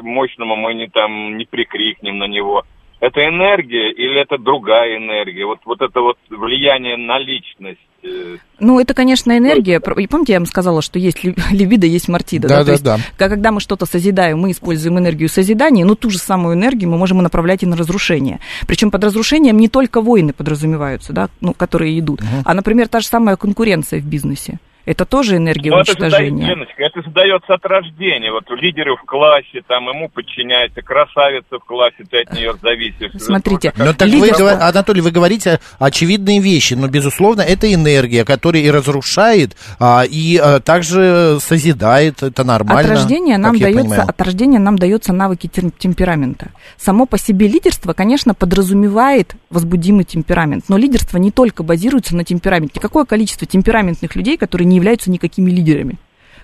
мощному, мы не там не прикрикнем на него. Это энергия или это другая энергия? Вот, вот это вот влияние на личность Э, ну, это, конечно, энергия. И помните, я вам сказала, что есть *laughs* либидо, есть мартида. Да, да, да. Есть, когда мы что-то созидаем, мы используем энергию созидания, но ту же самую энергию мы можем направлять и на разрушение. Причем под разрушением не только войны подразумеваются, да, ну, которые идут, угу. а, например, та же самая конкуренция в бизнесе. Это тоже энергия Но уничтожения. Это, Леночка, это создается от рождения. Вот лидеры в классе, там ему подчиняется, красавица в классе, ты от нее зависишь. Смотрите. Но так вы, Анатолий, вы говорите очевидные вещи, но, безусловно, это энергия, которая и разрушает, а, и а, также созидает, это нормально. От рождения, нам дается, от рождения нам дается навыки темперамента. Само по себе лидерство, конечно, подразумевает возбудимый темперамент, но лидерство не только базируется на темпераменте. Какое количество темпераментных людей, которые не являются никакими лидерами.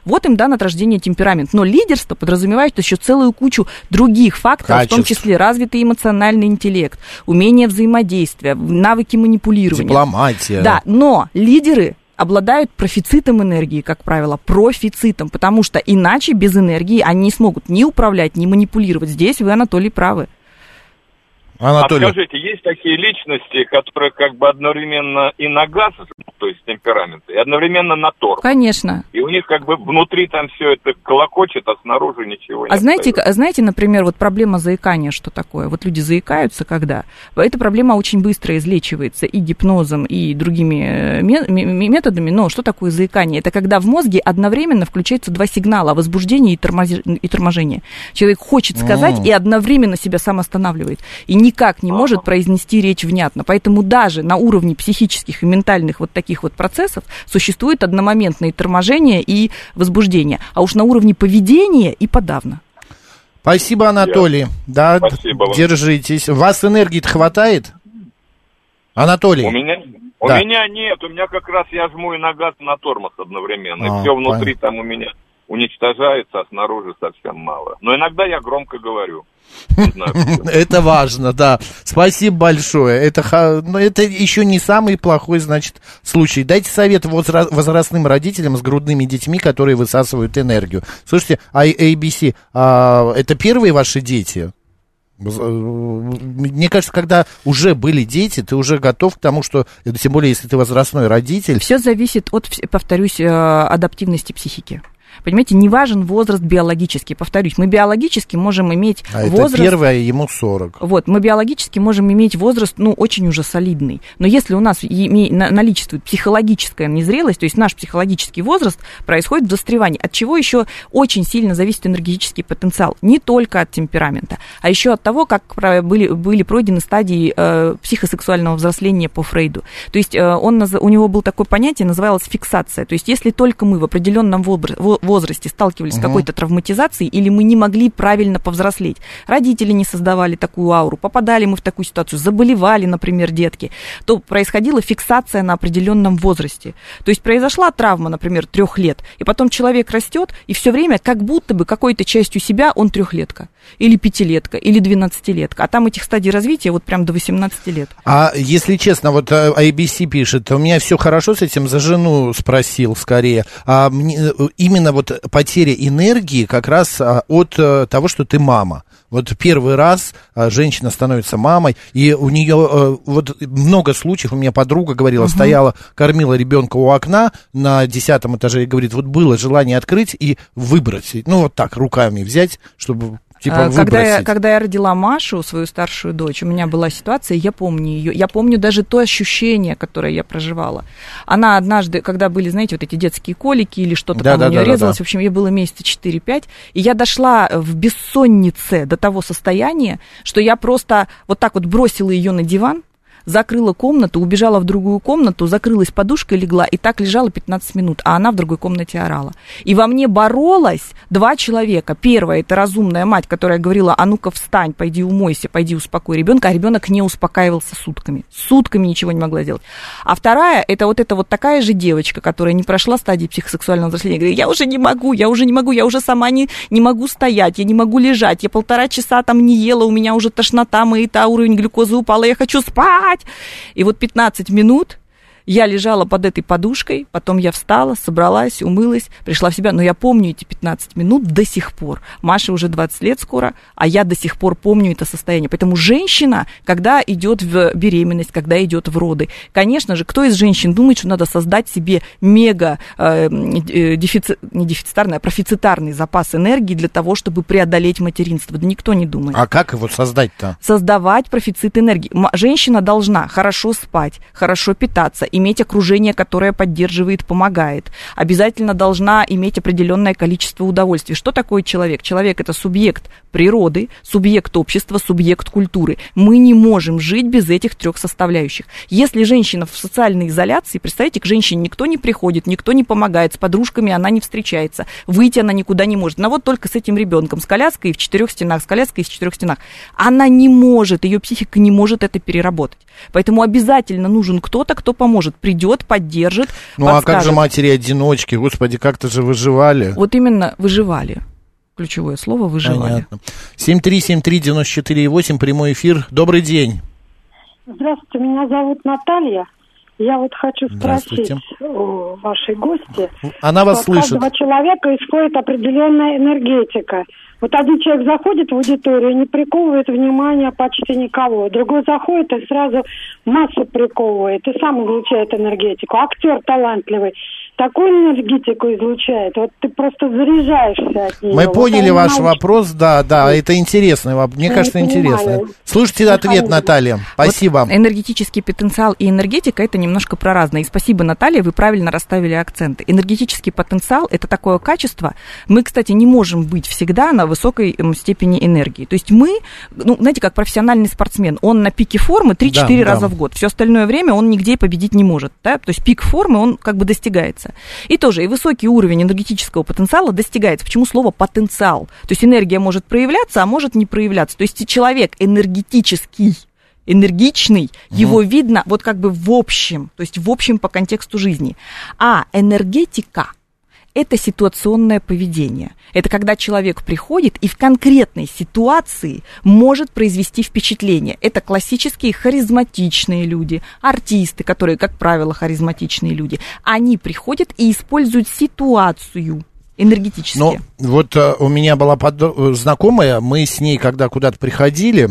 Вот им дан от рождения темперамент. Но лидерство подразумевает еще целую кучу других факторов, Качеств. в том числе развитый эмоциональный интеллект, умение взаимодействия, навыки манипулирования. Дипломатия. Да, но лидеры обладают профицитом энергии, как правило, профицитом, потому что иначе без энергии они не смогут ни управлять, ни манипулировать. Здесь вы, Анатолий, правы. Анатолий. А скажите, есть такие личности, которые как бы одновременно и на газ, то есть темперамент, и одновременно на тор. Конечно. И у них как бы внутри там все это колокочет, а снаружи ничего не А знаете, знаете, например, вот проблема заикания, что такое? Вот люди заикаются когда? Эта проблема очень быстро излечивается и гипнозом, и другими э, методами. Но что такое заикание? Это когда в мозге одновременно включаются два сигнала, возбуждение и, торможение. Человек хочет сказать и одновременно себя сам останавливает. И никак не может произнести речь внятно. Поэтому даже на уровне психических и ментальных вот таких вот процессов существует одномоментное торможение и возбуждение. А уж на уровне поведения и подавно. Спасибо, Анатолий. Да, Спасибо держитесь. Вас энергии хватает? Анатолий. У меня, у да. меня нет, у меня как раз я жму и на газ, и на тормоз одновременно. А, и все внутри понятно. там у меня уничтожается, а снаружи совсем мало. Но иногда я громко говорю. *laughs* Это важно, да. Спасибо большое. Это, но это еще не самый плохой, значит, случай. Дайте совет возрастным родителям с грудными детьми, которые высасывают энергию. Слушайте, а ABC, а, это первые ваши дети? Мне кажется, когда уже были дети, ты уже готов к тому, что, тем более, если ты возрастной родитель. Все зависит от, повторюсь, э, адаптивности психики. Понимаете, не важен возраст биологический. Повторюсь, мы биологически можем иметь А возраст... это первое, ему 40. Вот, мы биологически можем иметь возраст, ну, очень уже солидный. Но если у нас наличествует психологическая незрелость, то есть наш психологический возраст, происходит застревание. От чего еще очень сильно зависит энергетический потенциал? Не только от темперамента, а еще от того, как были, были пройдены стадии э, психосексуального взросления по Фрейду. То есть э, он, у него было такое понятие, называлось фиксация. То есть если только мы в определенном вобр- во- возрасте сталкивались с Мгм. какой-то травматизацией, или мы не могли правильно повзрослеть, родители не создавали такую ауру, попадали мы в такую ситуацию, заболевали, например, детки, то происходила фиксация на определенном возрасте. То есть произошла травма, например, трех лет, и потом человек растет, и все время как будто бы какой-то частью себя он трехлетка, или пятилетка, или двенадцатилетка. А там этих стадий развития вот прям до 18 лет. А если честно, вот э, ABC пишет, у меня все хорошо с этим, за жену спросил скорее. А мне, э, именно вот потеря энергии как раз а, от э, того, что ты мама. Вот первый раз а, женщина становится мамой, и у нее э, вот много случаев, у меня подруга говорила, Мгм. стояла, кормила ребенка у окна на десятом этаже и говорит, вот было желание открыть и выбросить, ну вот так, руками взять, чтобы типа А, когда, я, когда я родила Машу, свою старшую дочь, у меня была ситуация, я помню ее. Я помню даже то ощущение, которое я проживала. Она однажды, когда были, знаете, вот эти детские колики или что-то Да, там да, у нее да, да, резалось, да. в общем, ей было месяца 4-5, и я дошла в бессоннице до того состояния, что я просто вот так вот бросила ее на диван, закрыла комнату, убежала в другую комнату, закрылась подушкой, легла, и так лежала 15 минут, а она в другой комнате орала. И во мне боролось два человека. Первое, это разумная мать, которая говорила, а ну-ка встань, пойди умойся, пойди успокой ребенка, а ребенок не успокаивался сутками. Сутками ничего не могла сделать. А вторая, это вот эта вот такая же девочка, которая не прошла стадии психосексуального взросления, говорит, я уже не могу, я уже не могу, я уже сама не, не могу стоять, я не могу лежать, я полтора часа там не ела, у меня уже тошнота, мои-то уровень глюкозы упал, и я хочу спать. И вот 15 минут я лежала под этой подушкой, потом я встала, собралась, умылась, пришла в себя. Но я помню эти 15 минут до сих пор. Маше уже 20 лет скоро, а я до сих пор помню это состояние. Поэтому женщина, когда идет в беременность, когда идет в роды, конечно же, кто из женщин думает, что надо создать себе мега э, э, дефици- не дефицитарный, а профицитарный запас энергии для того, чтобы преодолеть материнство? Да никто не думает А как его создать-то? создавать профицит энергии. Женщина должна хорошо спать, хорошо питаться, иметь окружение, которое поддерживает, помогает. Обязательно должна иметь определенное количество удовольствий. Что такое человек? Человек это субъект природы, субъект общества, субъект культуры. Мы не можем жить без этих трех составляющих. Если женщина в социальной изоляции, представьте, к женщине никто не приходит, никто не помогает, с подружками она не встречается, выйти она никуда не может. Но вот только с этим ребенком, с коляской в четырех стенах, с коляской в четырех стенах. Она не может, ее психика не может это переработать. Поэтому обязательно нужен кто-то, кто поможет, придет, поддержит, Ну а как же подскажет. матери-одиночки? Господи, как-то же выживали. Вот именно выживали. Ключевое слово выживали. Понятно. 7373948, прямой эфир. Добрый день. Здравствуйте, меня зовут Наталья. Я вот хочу спросить у вашей гости. Она вас что От слышит. каждого человека исходит определенная энергетика. Вот один человек заходит в аудиторию и не приковывает внимания почти никого. Другой заходит и сразу массу приковывает и сам излучает энергетику. Актер талантливый такую энергетику излучает. Вот ты просто заряжаешься от нее. Мы Вот поняли он ваш вопрос, да, да, это интересный вопрос. Мне Я кажется, интересно. Слушайте ответ. Наталья. Спасибо. Вот энергетический потенциал и энергетика это немножко про разное. И спасибо, Наталья, вы правильно расставили акценты. Энергетический потенциал это такое качество. Мы, кстати, не можем быть всегда на высокой степени энергии. То есть мы, ну, знаете, как профессиональный спортсмен, он на пике формы 3-4 Да, раза да. в год. Все остальное время он нигде победить не может. Да? То есть пик формы, он как бы достигается. И тоже, и высокий уровень энергетического потенциала достигается. Почему слово потенциал? То есть энергия может проявляться, а может не проявляться. То есть человек энергетический, энергичный, его видно вот как бы в общем, то есть в общем по контексту жизни. А энергетика это ситуационное поведение. Это когда человек приходит и в конкретной ситуации может произвести впечатление. Это классические харизматичные люди, артисты, которые, как правило, харизматичные люди. Они приходят и используют ситуацию энергетически. Ну, вот э, у меня была подо- э, знакомая, мы с ней, когда куда-то приходили,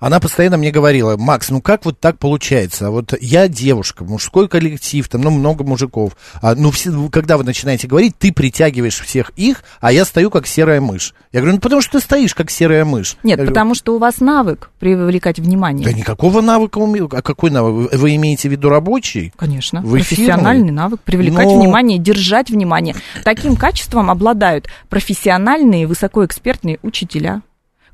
Она постоянно мне говорила, Макс, ну как вот так получается? Вот я девушка, мужской коллектив, там, ну, много мужиков. А, ну, все, когда вы начинаете говорить, ты притягиваешь всех их, а я стою как серая мышь. Я говорю, ну потому что ты стоишь как серая мышь. Нет, я потому говорю, что у вас навык привлекать внимание. Да никакого навыка. А какой навык? Вы имеете в виду рабочий? Конечно. Вы профессиональный навык привлекать Но... внимание, держать внимание. Таким качеством обладают профессиональные, высокоэкспертные учителя.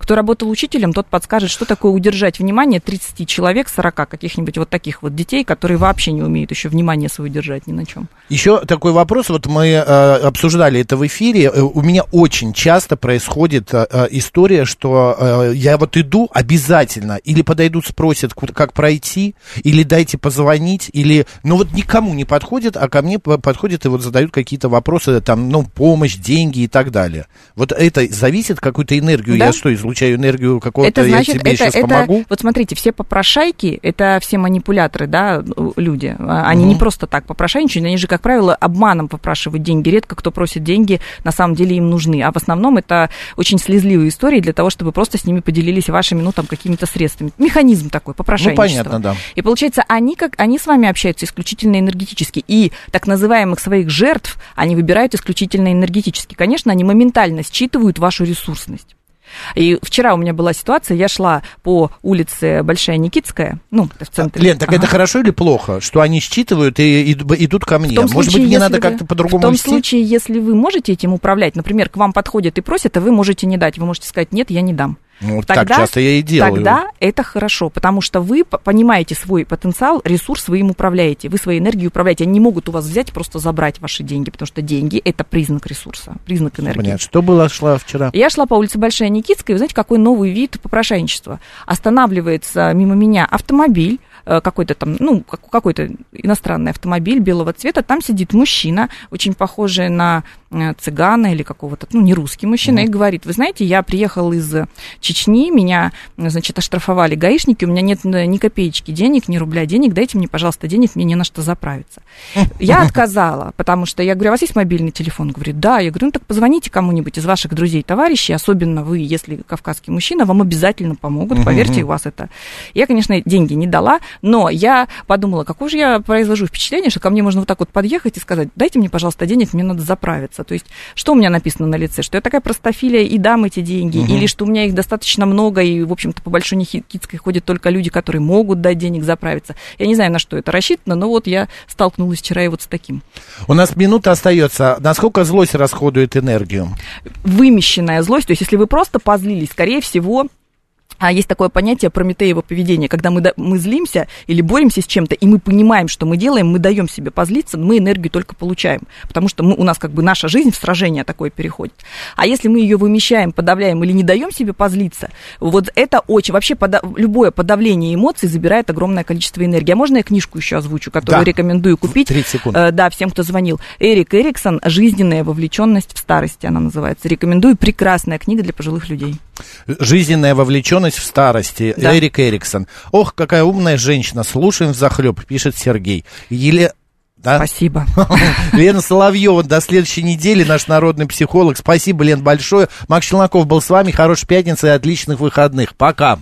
Кто работал учителем, тот подскажет, что такое удержать внимание 30 человек, 40 каких-нибудь вот таких вот детей, которые вообще не умеют еще внимание свое держать ни на чем. Еще такой вопрос, вот мы э, обсуждали это в эфире, э, у меня очень часто происходит э, э история, что э, я вот иду обязательно, или подойдут, спросят, как пройти, или дайте позвонить, или, ну вот никому не подходит, а ко мне подходят и вот задают какие-то вопросы, там, ну, помощь, деньги и так далее. Вот это зависит, какую-то энергию да? я что, излучаю энергию какого-то, это значит, я тебе это, сейчас это, помогу? Вот смотрите, все попрошайки, это все манипуляторы, да, люди, а, они угу. не просто так попрошайничают, они же, как правило, обманом попрашивают деньги. Редко кто просит деньги, на самом деле им нужны. А в основном это очень слезливые истории для того, чтобы просто с ними поделились вашими, ну, там, какими-то средствами. Механизм такой, попрошайничество. Ну, понятно, да. И получается, они, как, они с вами общаются исключительно энергетически. И так называемых своих жертв они выбирают исключительно энергетически. Конечно, они моментально считывают вашу ресурсность. И вчера у меня была ситуация, я шла по улице Большая Никитская, ну, в центре. Лен, так ага. это хорошо или плохо, что они считывают и идут ко мне? Может случае, быть, мне надо как-то по-другому В том вести? случае, если вы можете этим управлять, например, к вам подходят и просят, а вы можете не дать, вы можете сказать, нет, я не дам. Ну, тогда, так часто я и делаю. Тогда это хорошо, потому что вы понимаете свой потенциал, ресурс вы им управляете, вы своей энергией управляете. Они не могут у вас взять просто забрать ваши деньги, потому что деньги – это признак ресурса, признак энергии. Понятно. Что было, шла вчера? Я шла по улице Большая Никитская, и вы знаете, какой новый вид попрошайничества. Останавливается мимо меня автомобиль, Э, какой-то там, ну, какой-то иностранный автомобиль белого цвета, там сидит мужчина, очень похожий на цыгана или какого-то, ну, не русский мужчина, mm-hmm. и говорит, вы знаете, я приехал из Чечни, меня, значит, оштрафовали гаишники, у меня нет ни копеечки денег, ни рубля денег, дайте мне, пожалуйста, денег, мне не на что заправиться. Я *laughs* отказала, потому что я говорю, у вас есть мобильный телефон? Говорит, да. Я говорю, ну, так позвоните кому-нибудь из ваших друзей, товарищей, особенно вы, если кавказский мужчина, вам обязательно помогут, поверьте, у вас это. Я, конечно, деньги не дала, но я подумала, какое же я произвожу впечатление, что ко мне можно вот так вот подъехать и сказать, дайте мне, пожалуйста, денег, мне надо заправиться. То есть, что у меня написано на лице? Что я такая простофилия и дам эти деньги, угу. или что у меня их достаточно много, и, в общем-то, по Большой Никитской ходят только люди, которые могут дать денег заправиться. Я не знаю, на что это рассчитано, но вот я столкнулась вчера и вот с таким. У нас минута остается. Насколько злость расходует энергию? Вымещенная злость, то есть, если вы просто позлились, скорее всего, а есть такое понятие Прометеева поведения, когда мы, мы злимся или боремся с чем-то, и мы понимаем, что мы делаем, мы даем себе позлиться, мы энергию только получаем, потому что мы, у нас как бы наша жизнь в сражение такое переходит. А если мы ее вымещаем, подавляем или не даем себе позлиться, вот это очень, вообще пода, любое подавление эмоций забирает огромное количество энергии. А можно я книжку еще озвучу, которую да. рекомендую купить? 30 секунд. Э, да, всем, кто звонил. Эрик Эриксон «Жизненная вовлеченность в старости» она называется. Рекомендую, прекрасная книга для пожилых людей. Жизненная вовлеченность в старости. Да. Эрик Эриксон. Ох, какая умная женщина. Слушаем в захлеб, пишет Сергей. Еле... Да? Спасибо. *laughs* Лена Соловьева до следующей недели, наш народный психолог. Спасибо, Лен, большое. Макс Челноков был с вами. Хорошей пятницы и отличных выходных. Пока.